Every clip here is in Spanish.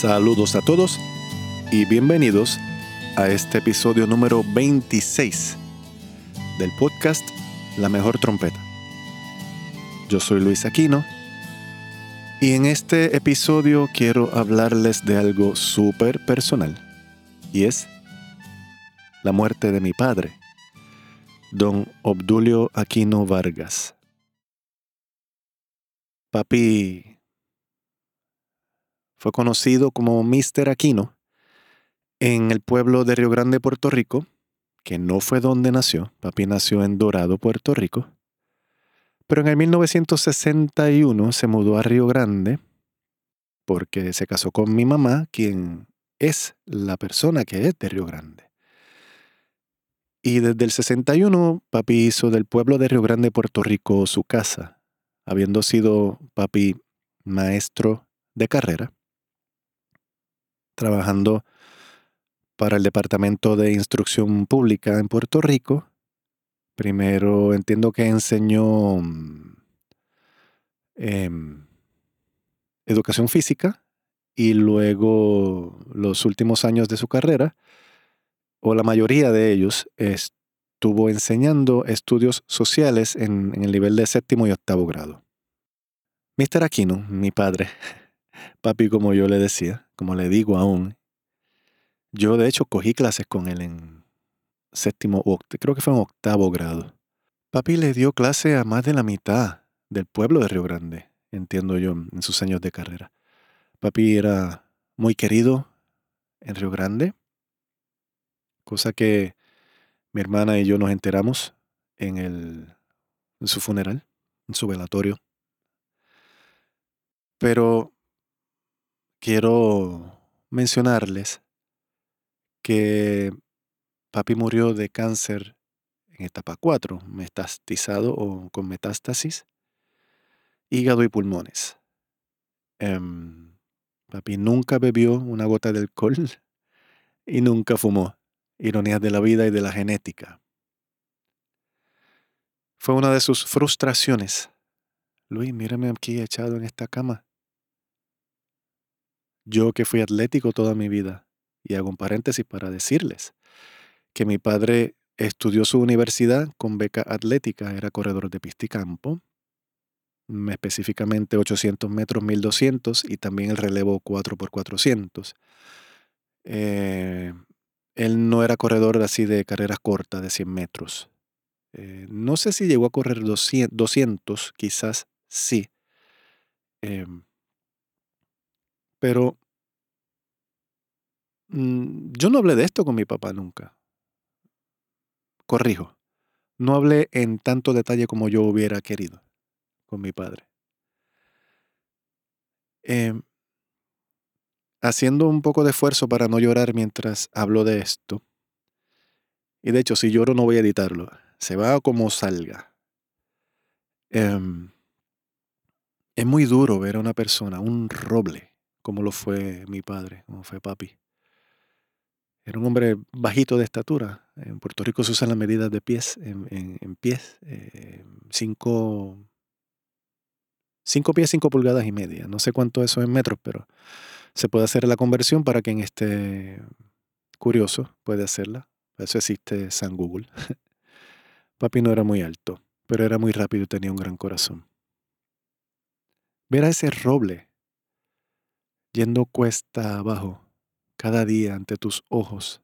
Saludos a todos y bienvenidos a este episodio número 26 del podcast La Mejor Trompeta. Yo soy Luis Aquino y en este episodio quiero hablarles de algo súper personal y es la muerte de mi padre, don Obdulio Aquino Vargas. Papi fue conocido como Mr. Aquino en el pueblo de Río Grande, Puerto Rico, que no fue donde nació. Papi nació en Dorado, Puerto Rico. Pero en el 1961 se mudó a Río Grande porque se casó con mi mamá, quien es la persona que es de Río Grande. Y desde el 61, papi hizo del pueblo de Río Grande, Puerto Rico, su casa, habiendo sido papi maestro de carrera trabajando para el Departamento de Instrucción Pública en Puerto Rico. Primero entiendo que enseñó em, educación física y luego los últimos años de su carrera, o la mayoría de ellos, estuvo enseñando estudios sociales en el nivel de séptimo y octavo grado. Mr. Aquino, mi padre, papi como yo le decía, como le digo aún. Yo de hecho cogí clases con él en séptimo, creo que fue en octavo grado. Papi le dio clase a más de la mitad del pueblo de Río Grande, entiendo yo, en sus años de carrera. Papi era muy querido en Río Grande, cosa que mi hermana y yo nos enteramos en, el, en su funeral, en su velatorio. Pero quiero mencionarles que papi murió de cáncer en etapa 4, metastizado o con metástasis, hígado y pulmones. Em, papi nunca bebió una gota de alcohol y nunca fumó. Ironías de la vida y de la genética. Fue una de sus frustraciones. Luis, mírame aquí echado en esta cama. Yo que fui atlético toda mi vida, y hago un paréntesis para decirles que mi padre estudió su universidad con beca atlética, era corredor de pista y campo, específicamente 800 metros, 1200 y también el relevo 4x400. Eh, él no era corredor así de carreras cortas de 100 metros. Eh, no sé si llegó a correr 200, 200 quizás sí. Em, pero yo no hablé de esto con mi papá nunca. Corrijo. No hablé en tanto detalle como yo hubiera querido con mi padre. Em, haciendo un poco de esfuerzo para no llorar mientras hablo de esto. Y de hecho, si lloro no voy a editarlo. Se va como salga. Em, es muy duro ver a una persona, un roble, como lo fue mi padre, como fue papi. Era un hombre bajito de estatura. En Puerto Rico se usan las medidas de pies, en, pies, eh, cinco, cinco pies, cinco pulgadas y media. No sé cuánto eso es en metros, pero se puede hacer la conversión para quien esté curioso, puede hacerla. eso existe San Google. Papi no era muy alto, pero era muy rápido y tenía un gran corazón. Ver a ese roble yendo cuesta abajo cada día ante tus ojos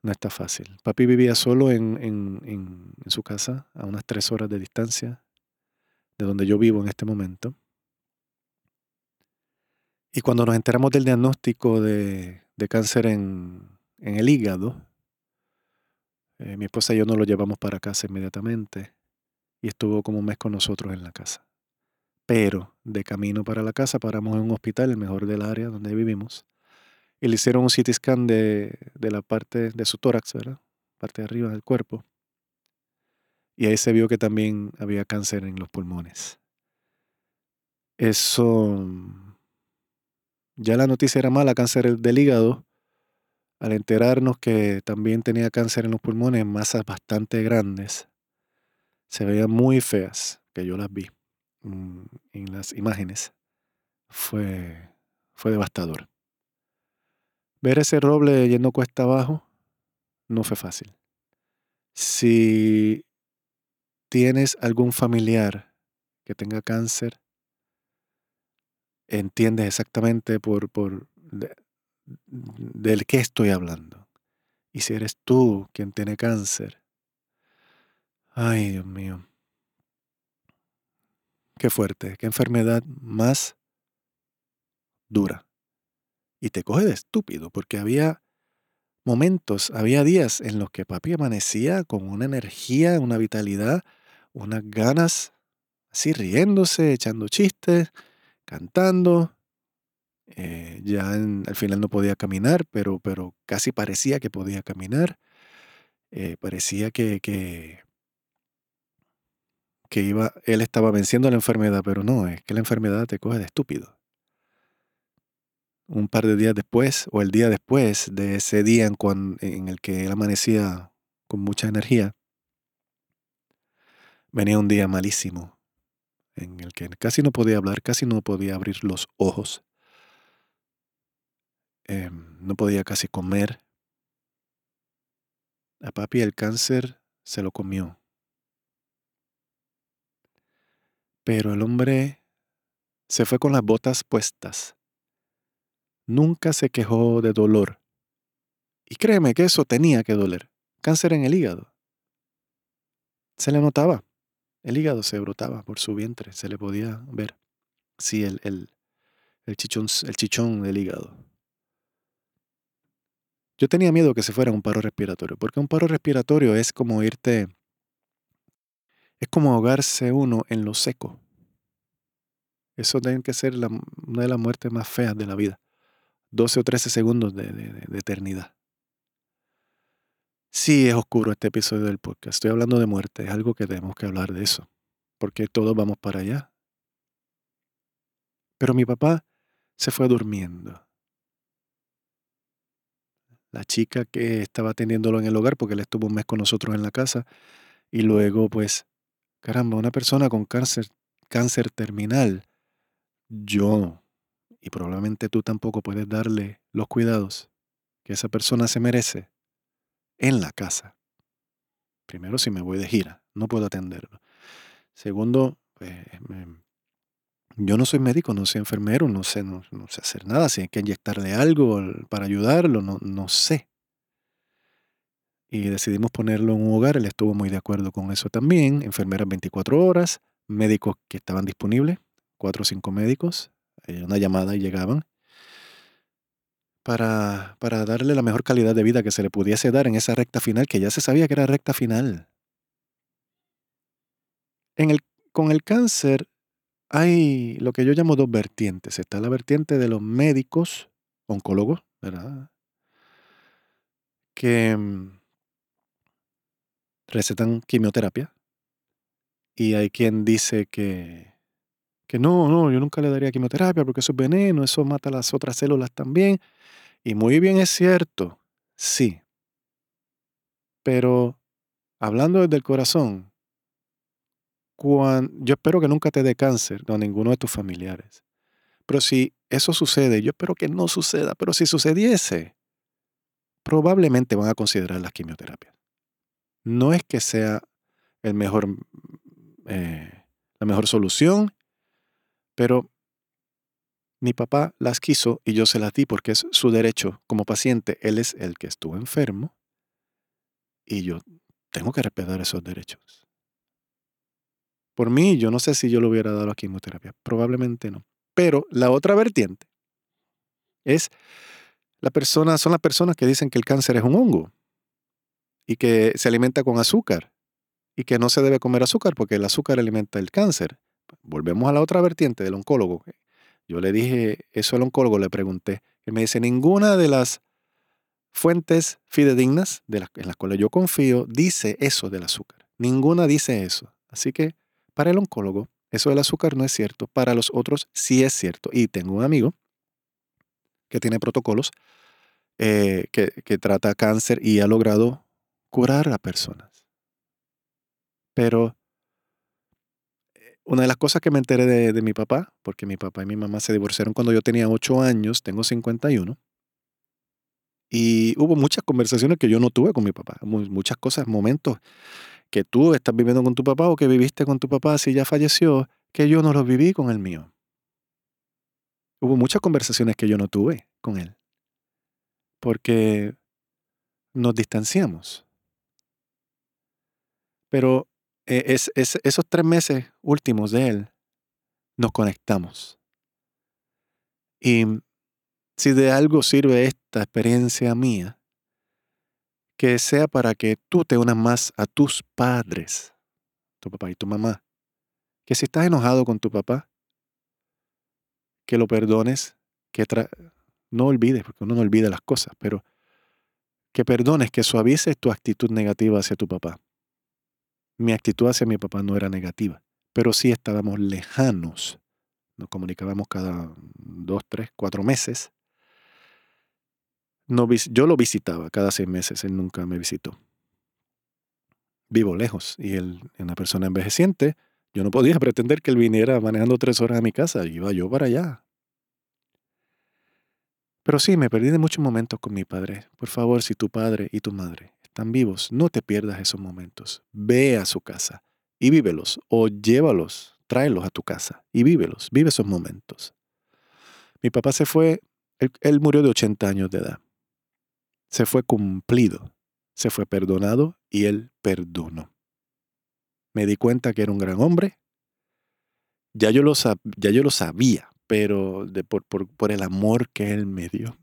no está fácil. Papi vivía solo en, en, su casa, a unas tres horas de distancia de donde yo vivo en este momento. Y cuando nos enteramos del diagnóstico de, de cáncer en, en, el hígado, eh, mi esposa y yo nos lo llevamos para casa inmediatamente y estuvo como un mes con nosotros en la casa. Pero de camino para la casa paramos en un hospital, el mejor del área donde vivimos, Y le hicieron un CT scan de, de la parte de su tórax, ¿verdad? Parte de arriba del cuerpo. Y ahí se vio que también había cáncer en los pulmones. Eso, ya la noticia era mala, cáncer del hígado. Al enterarnos que también tenía cáncer en los pulmones, masas bastante grandes, se veían muy feas, que yo las vi mm, en las imágenes. Fue, fue devastador. Ver ese roble yendo cuesta abajo no fue fácil. Si tienes algún familiar que tenga cáncer, entiendes exactamente por, por del qué estoy hablando. Y si eres tú quien tiene cáncer, ay Dios mío, qué fuerte, qué enfermedad más dura. Y te coge de estúpido, porque había momentos, había días en los que papi amanecía con una energía, una vitalidad, unas ganas, así riéndose, echando chistes, cantando. Eh, ya al final no podía caminar, pero, pero casi parecía que podía caminar. Eh, parecía que, que, que iba, él estaba venciendo la enfermedad, pero no, es que la enfermedad te coge de estúpido. Un par de días después, o el día después de ese día en, el que él amanecía con mucha energía, venía un día malísimo, en el que casi no podía hablar, casi no podía abrir los ojos, em, no podía casi comer. A papi el cáncer se lo comió. Pero el hombre se fue con las botas puestas. Nunca se quejó de dolor. Y créeme que eso tenía que doler. Cáncer en el hígado. Se le notaba. El hígado se brotaba por su vientre, se le podía ver. Sí, el, el, el, chichón, el chichón del hígado. Yo tenía miedo que se fuera un paro respiratorio, porque un paro respiratorio es como irte, es como ahogarse uno en lo seco. Eso tiene que ser una de las muertes más feas de la vida. 12 o 13 segundos de, de eternidad. Sí, es oscuro este episodio del podcast. Estoy hablando de muerte, es algo que tenemos que hablar de eso, porque todos vamos para allá. Pero mi papá se fue durmiendo. La chica que estaba atendiéndolo en el hogar, porque él estuvo un mes con nosotros en la casa, y luego, pues, caramba, una persona con cáncer, cáncer terminal, yo, y probablemente tú tampoco puedes darle los cuidados que esa persona se merece en la casa. Primero, si me voy de gira, no puedo atenderlo. Segundo, pues, yo no soy médico, no soy enfermero, no sé, no, sé hacer nada. Si hay que inyectarle algo para ayudarlo, no, no sé. Y decidimos ponerlo en un hogar, él estuvo muy de acuerdo con eso también. Enfermeras 24 horas, médicos que estaban disponibles, cuatro o cinco médicos, eh, una llamada y llegaban para, para darle la mejor calidad de vida que se le pudiese dar en esa recta final, que ya se sabía que era recta final. En el, con el cáncer hay lo que yo llamo dos vertientes. Está la vertiente de los médicos, oncólogos, ¿verdad? Que mm, recetan quimioterapia. Y hay quien dice que, que no, no, yo nunca le daría quimioterapia porque eso es veneno, eso mata las otras células también. Y muy bien es cierto, sí. Pero hablando desde el corazón, yo espero que nunca te dé cáncer a ninguno de tus familiares. Pero si eso sucede, yo espero que no suceda, pero si sucediese, probablemente van a considerar las quimioterapias. No es que sea el mejor, eh, la mejor solución, pero mi papá las quiso y yo se las di porque es su derecho como paciente. Él es el que estuvo enfermo y yo tengo que respetar esos derechos. Por mí, yo no sé si yo le hubiera dado la quimioterapia. Probablemente no. Pero la otra vertiente es la persona, son las personas que dicen que el cáncer es un hongo y que se alimenta con azúcar y que no se debe comer azúcar porque el azúcar alimenta el cáncer. Volvemos a la otra vertiente del oncólogo yo le dije eso al oncólogo, le pregunté, Él me dice, ninguna de las fuentes fidedignas de las, en las cuales yo confío dice eso del azúcar. Ninguna dice eso. Así que para el oncólogo, eso del azúcar no es cierto. Para los otros sí es cierto. Y tengo un amigo que tiene protocolos eh, que, trata cáncer y ha logrado curar a personas. Pero una de las cosas que me enteré de, mi papá, porque mi papá y mi mamá se divorciaron cuando yo tenía 8 años, tengo 51, y hubo muchas conversaciones que yo no tuve con mi papá, muchas cosas, momentos que tú estás viviendo con tu papá o que viviste con tu papá si ya falleció, que yo no los viví con el mío. Hubo muchas conversaciones que yo no tuve con él, porque nos distanciamos. Pero eh, es, es, esos tres meses últimos de él, nos conectamos. Y si de algo sirve esta experiencia mía, que sea para que tú te unas más a tus padres, tu papá y tu mamá. Que si estás enojado con tu papá, que lo perdones, que no olvides, porque uno no olvida las cosas, pero que perdones, que suavices tu actitud negativa hacia tu papá. Mi actitud hacia mi papá no era negativa, pero sí estábamos lejanos. Nos comunicábamos cada dos, tres, cuatro meses yo lo visitaba cada seis meses, él nunca me visitó. Vivo lejos y él una persona envejeciente. Yo no podía pretender que él viniera manejando tres horas a mi casa, iba yo para allá. Pero sí, me perdí de muchos momentos con mi padre. Por favor, si tu padre y tu madre están vivos, no te pierdas esos momentos. Ve a su casa y vívelos o llévalos, tráelos a tu casa y vívelos, vive esos momentos. Mi papá se fue, él, murió de 80 años de edad se fue cumplido, se fue perdonado y él perdonó. Me di cuenta que era un gran hombre. Ya yo lo, sabía, pero por, por el amor que él me dio.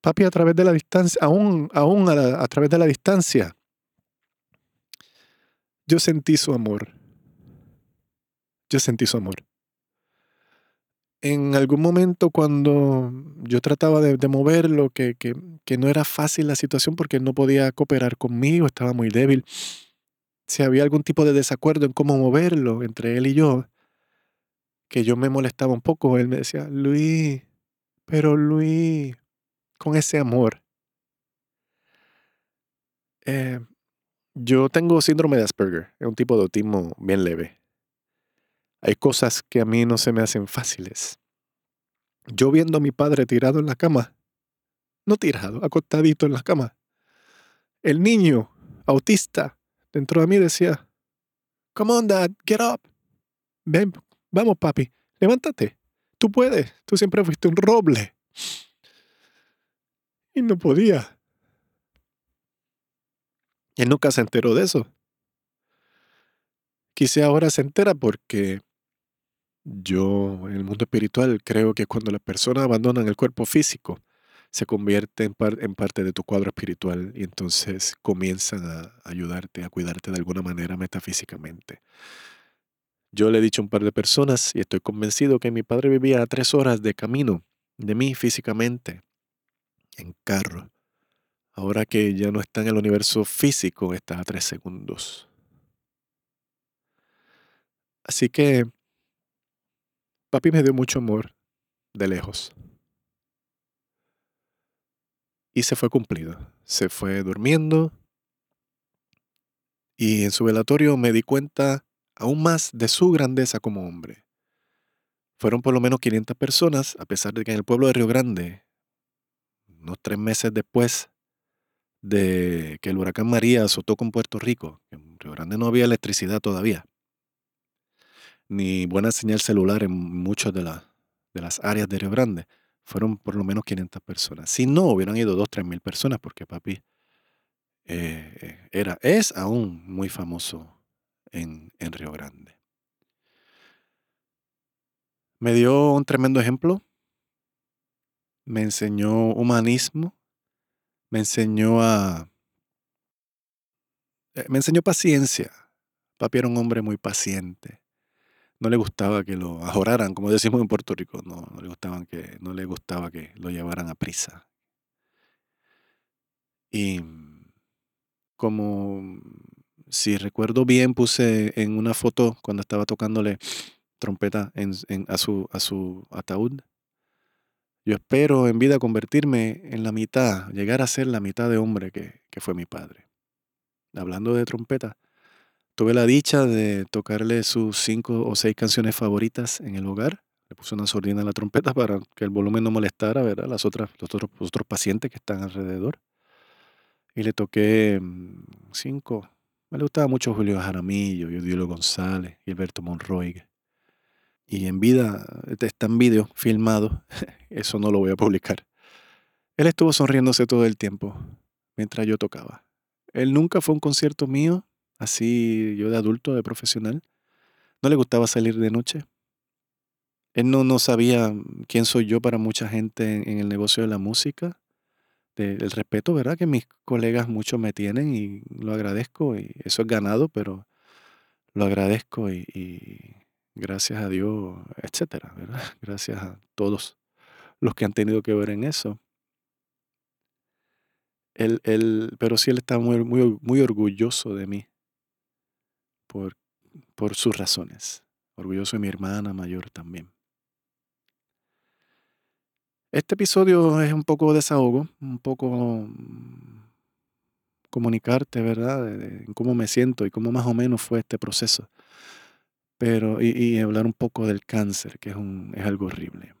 Papi, a través de la distancia, aún, aún a, a través de la distancia, yo sentí su amor. Yo sentí su amor en algún momento cuando yo trataba de, moverlo, que, que, que, no era fácil la situación porque no podía cooperar conmigo, estaba muy débil, si había algún tipo de desacuerdo en cómo moverlo entre él y yo, que yo me molestaba un poco, él me decía, Luis, pero Luis, con ese amor. Eh, yo tengo síndrome de Asperger, es un tipo de autismo bien leve. Hay cosas que a mí no se me hacen fáciles. Yo viendo a mi padre tirado en la cama, no tirado, acostadito en la cama, el niño autista dentro de mí decía, Come on, dad, get up. Ven, vamos, papi, levántate. Tú puedes, tú siempre fuiste un roble. Y no podía. Él nunca se enteró de eso. Quizá ahora se entera porque yo, en el mundo espiritual, creo que cuando las personas abandonan el cuerpo físico, se convierte en, en, parte de tu cuadro espiritual y entonces comienzan a ayudarte, a cuidarte de alguna manera metafísicamente. Yo le he dicho a un par de personas y estoy convencido que mi padre vivía a tres horas de camino de mí físicamente, en carro. Ahora que ya no está en el universo físico, está a tres segundos. Así que Papi me dio mucho amor de lejos. Y se fue cumplido. Se fue durmiendo. Y en su velatorio me di cuenta aún más de su grandeza como hombre. Fueron por lo menos 500 personas, a pesar de que en el pueblo de Río Grande, unos tres meses después de que el huracán María azotó con Puerto Rico, en Río Grande no había electricidad todavía ni buena señal celular en muchas de, de las áreas de Río Grande. Fueron por lo menos 500 personas. Si no, hubieran ido 2, 3 mil personas porque papi eh, era, es aún muy famoso en, en Río Grande. Me dio un tremendo ejemplo. Me enseñó humanismo. Me enseñó a... Eh, me enseñó paciencia. Papi era un hombre muy paciente no le gustaba que lo ajoraran, como decimos en Puerto Rico, no, no le gustaban que, no le gustaba que lo llevaran a prisa. Y como si recuerdo bien, puse en una foto cuando estaba tocándole trompeta en, en- a, su, a su ataúd. Yo espero en vida convertirme en la mitad, llegar a ser la mitad de hombre que, que fue mi padre. Hablando de trompeta, tuve la dicha de tocarle sus cinco o seis canciones favoritas en el hogar. Le puse una sordina a la trompeta para que el volumen no molestara, ¿verdad? Las otras, los otros, pacientes que están alrededor. Y le toqué mm, cinco. Me gustaba mucho Julio Jaramillo, Yudilo González, Gilberto Monroy. Y en vida, este está en vídeo filmado, eso no lo voy a publicar. Él estuvo sonriéndose todo el tiempo mientras yo tocaba. Él nunca fue un concierto mío, así yo de adulto, de profesional. No le gustaba salir de noche. Él no, no sabía quién soy yo para mucha gente en, el negocio de la música. De- el respeto, ¿verdad? Que mis colegas muchos me tienen y lo agradezco. Y eso es ganado, pero lo agradezco y gracias a Dios, etcétera. Gracias a todos los que han tenido que ver en eso. Él, él, pero sí él está muy, muy, muy orgulloso de mí por, por sus razones. Orgulloso de mi hermana mayor también. Este episodio es un poco desahogo, un poco mm, comunicarte, ¿verdad? De cómo me siento y cómo más o menos fue este proceso. Pero, y, hablar un poco del cáncer, que es, algo horrible.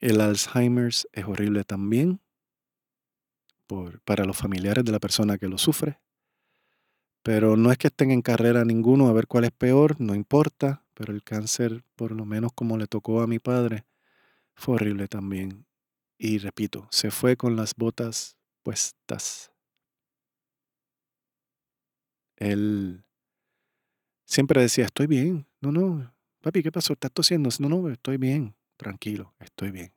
El Alzheimer's es horrible también para los familiares de la persona que lo sufre. Pero no es que estén en carrera ninguno a ver cuál es peor, no importa. Pero el cáncer, por lo menos como le tocó a mi padre, fue horrible también. Y repito, se fue con las botas puestas. Él siempre decía, estoy bien. No, no, papi, ¿qué pasó? ¿Estás tosiendo? No, no, estoy bien. Tranquilo, estoy bien.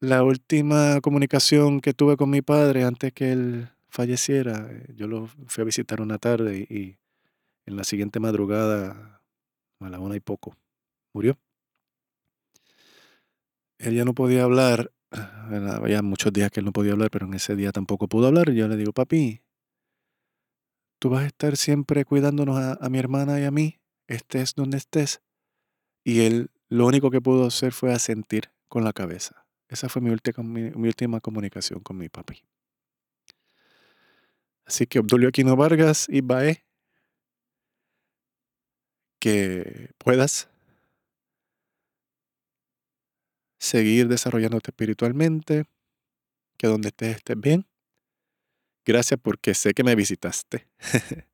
La última comunicación que tuve con mi padre antes que él falleciera, eh, yo lo fui a visitar una tarde y, en la siguiente madrugada, a la una y poco, murió. Él ya no podía hablar, había muchos días que él no podía hablar, pero en ese día tampoco pudo hablar. Y yo le digo, papi, tú vas a estar siempre cuidándonos a, mi hermana y a mí, estés donde estés. Y él lo único que pudo hacer fue asentir con la cabeza. Esa fue mi última, mi última comunicación con mi papi. Así que Obdulio Aquino Vargas y Bae, que puedas seguir desarrollándote espiritualmente, que donde estés estés bien. Gracias porque sé que me visitaste.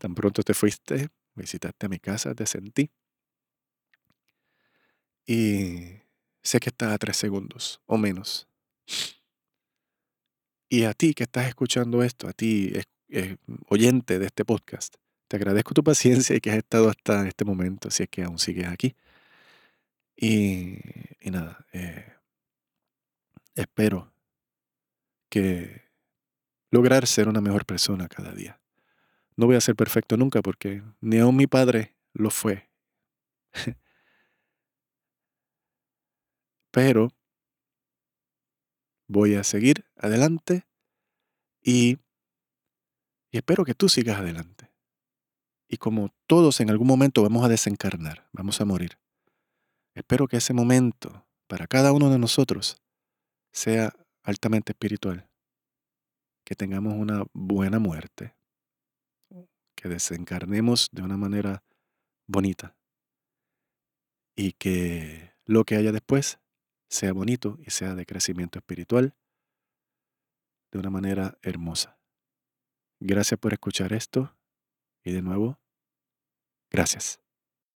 Tan pronto te fuiste, visitaste a mi casa, te sentí. Y sé que estás a tres segundos o menos. Y a ti que estás escuchando esto, a ti eh, oyente de este podcast, te agradezco tu paciencia y que has estado hasta este momento, si es que aún sigues aquí. Y, y nada, eh, espero que lograr ser una mejor persona cada día. No voy a ser perfecto nunca porque ni aun mi padre lo fue. Pero voy a seguir adelante y, y espero que tú sigas adelante. Y como todos en algún momento vamos a desencarnar, vamos a morir, espero que ese momento para cada uno de nosotros sea altamente espiritual. Que tengamos una buena muerte. Que desencarnemos de una manera bonita. Y que lo que haya después sea bonito y sea de crecimiento espiritual de una manera hermosa. Gracias por escuchar esto y de nuevo, gracias.